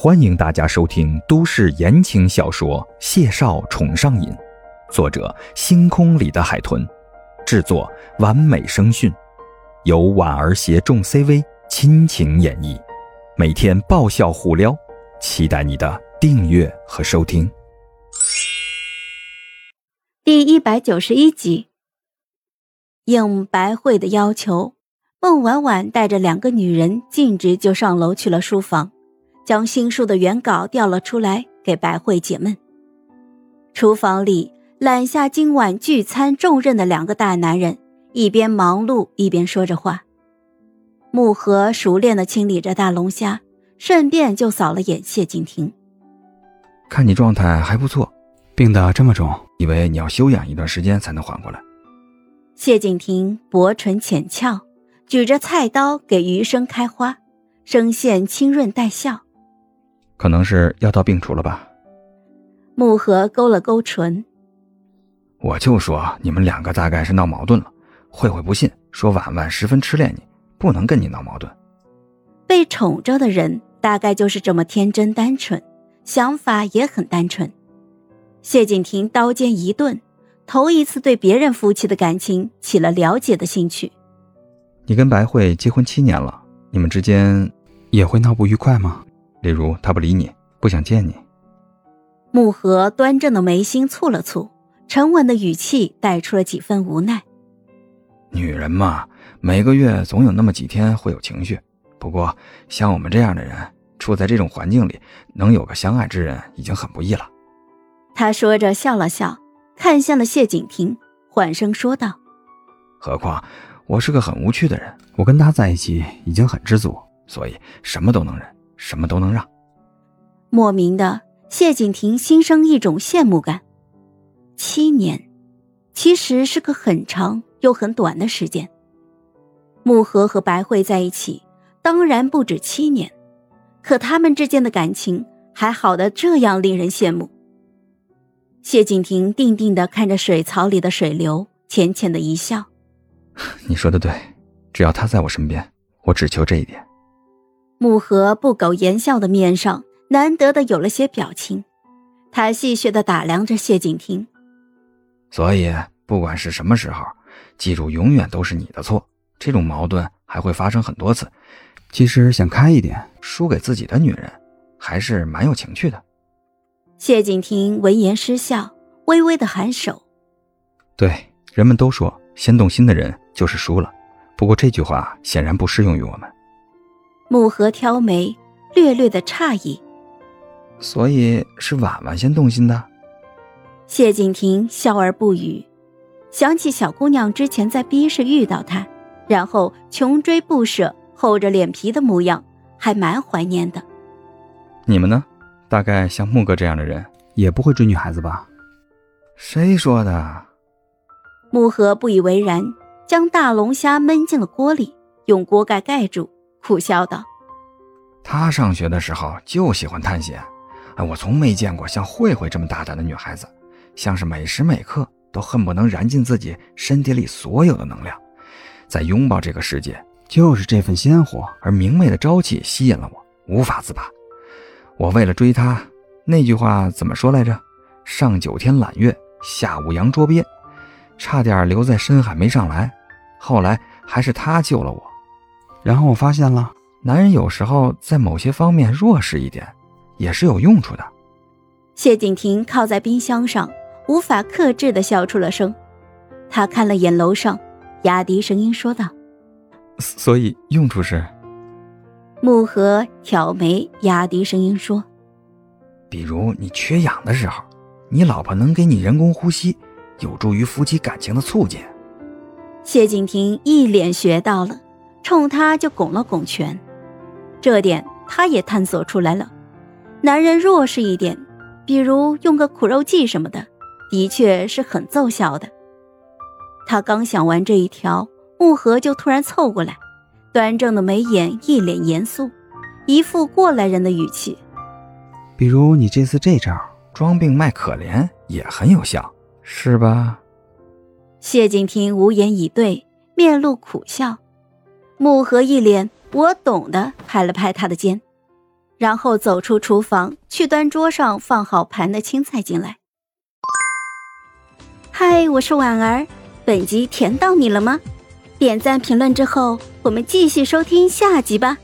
欢迎大家收听都市言情小说《谢少宠上瘾》，作者：星空里的海豚，制作：完美声讯，由婉儿携众 CV 亲情演绎，每天爆笑互撩，期待你的订阅和收听。第一百九十一集，应白慧的要求，孟婉婉带着两个女人径直就上楼去了书房。将新书的原稿调了出来，给白慧解闷。厨房里揽下今晚聚餐重任的两个大男人，一边忙碌一边说着话。木盒熟练的清理着大龙虾，顺便就扫了眼谢景亭。看你状态还不错，病得这么重，以为你要休养一段时间才能缓过来。谢景亭薄唇浅翘，举着菜刀给余生开花，声线清润带笑。可能是药到病除了吧。木盒勾了勾唇，我就说你们两个大概是闹矛盾了。慧慧不信，说婉婉十分痴恋你，不能跟你闹矛盾。被宠着的人大概就是这么天真单纯，想法也很单纯。谢景亭刀尖一顿，头一次对别人夫妻的感情起了了解的兴趣。你跟白慧结婚七年了，你们之间也会闹不愉快吗？例如，他不理你，不想见你。木盒端正的眉心蹙了蹙，沉稳的语气带出了几分无奈。女人嘛，每个月总有那么几天会有情绪。不过，像我们这样的人，处在这种环境里，能有个相爱之人已经很不易了。他说着笑了笑，看向了谢景亭，缓声说道：“何况我是个很无趣的人，我跟他在一起已经很知足，所以什么都能忍。”什么都能让。莫名的，谢景亭心生一种羡慕感。七年，其实是个很长又很短的时间。木盒和白慧在一起，当然不止七年，可他们之间的感情还好的这样令人羡慕。谢景亭定定的看着水槽里的水流，浅浅的一笑：“ 你说的对，只要他在我身边，我只求这一点。”木盒不苟言笑的面上难得的有了些表情，他戏谑的打量着谢景亭。所以不管是什么时候，记住永远都是你的错。这种矛盾还会发生很多次。其实想开一点，输给自己的女人，还是蛮有情趣的。谢景亭闻言失笑，微微的颔首。对，人们都说先动心的人就是输了，不过这句话显然不适用于我们。木盒挑眉，略略的诧异。所以是婉婉先动心的。谢景亭笑而不语，想起小姑娘之前在 B 市遇到他，然后穷追不舍、厚着脸皮的模样，还蛮怀念的。你们呢？大概像木哥这样的人，也不会追女孩子吧？谁说的？木盒不以为然，将大龙虾焖进了锅里，用锅盖盖住。苦笑道：“他上学的时候就喜欢探险，哎，我从没见过像慧慧这么大胆的女孩子，像是每时每刻都恨不能燃尽自己身体里所有的能量，在拥抱这个世界。就是这份鲜活而明媚的朝气吸引了我，无法自拔。我为了追她，那句话怎么说来着？上九天揽月，下五洋捉鳖，差点留在深海没上来。后来还是他救了我。”然后我发现了，男人有时候在某些方面弱势一点，也是有用处的。谢景亭靠在冰箱上，无法克制的笑出了声。他看了眼楼上，压低声音说道：“所以用处是？”木盒挑眉，压低声音说：“比如你缺氧的时候，你老婆能给你人工呼吸，有助于夫妻感情的促进。”谢景亭一脸学到了。冲他就拱了拱拳，这点他也探索出来了。男人弱势一点，比如用个苦肉计什么的，的确是很奏效的。他刚想完这一条，木盒就突然凑过来，端正的眉眼一脸严肃，一副过来人的语气。比如你这次这招装病卖可怜也很有效，是吧？谢景亭无言以对，面露苦笑。木盒一脸我懂的，拍了拍他的肩。然后走出厨房，去端桌上放好盘的青菜进来。嗨，我是婉儿，本集甜到你了吗？点赞评论之后，我们继续收听下集吧。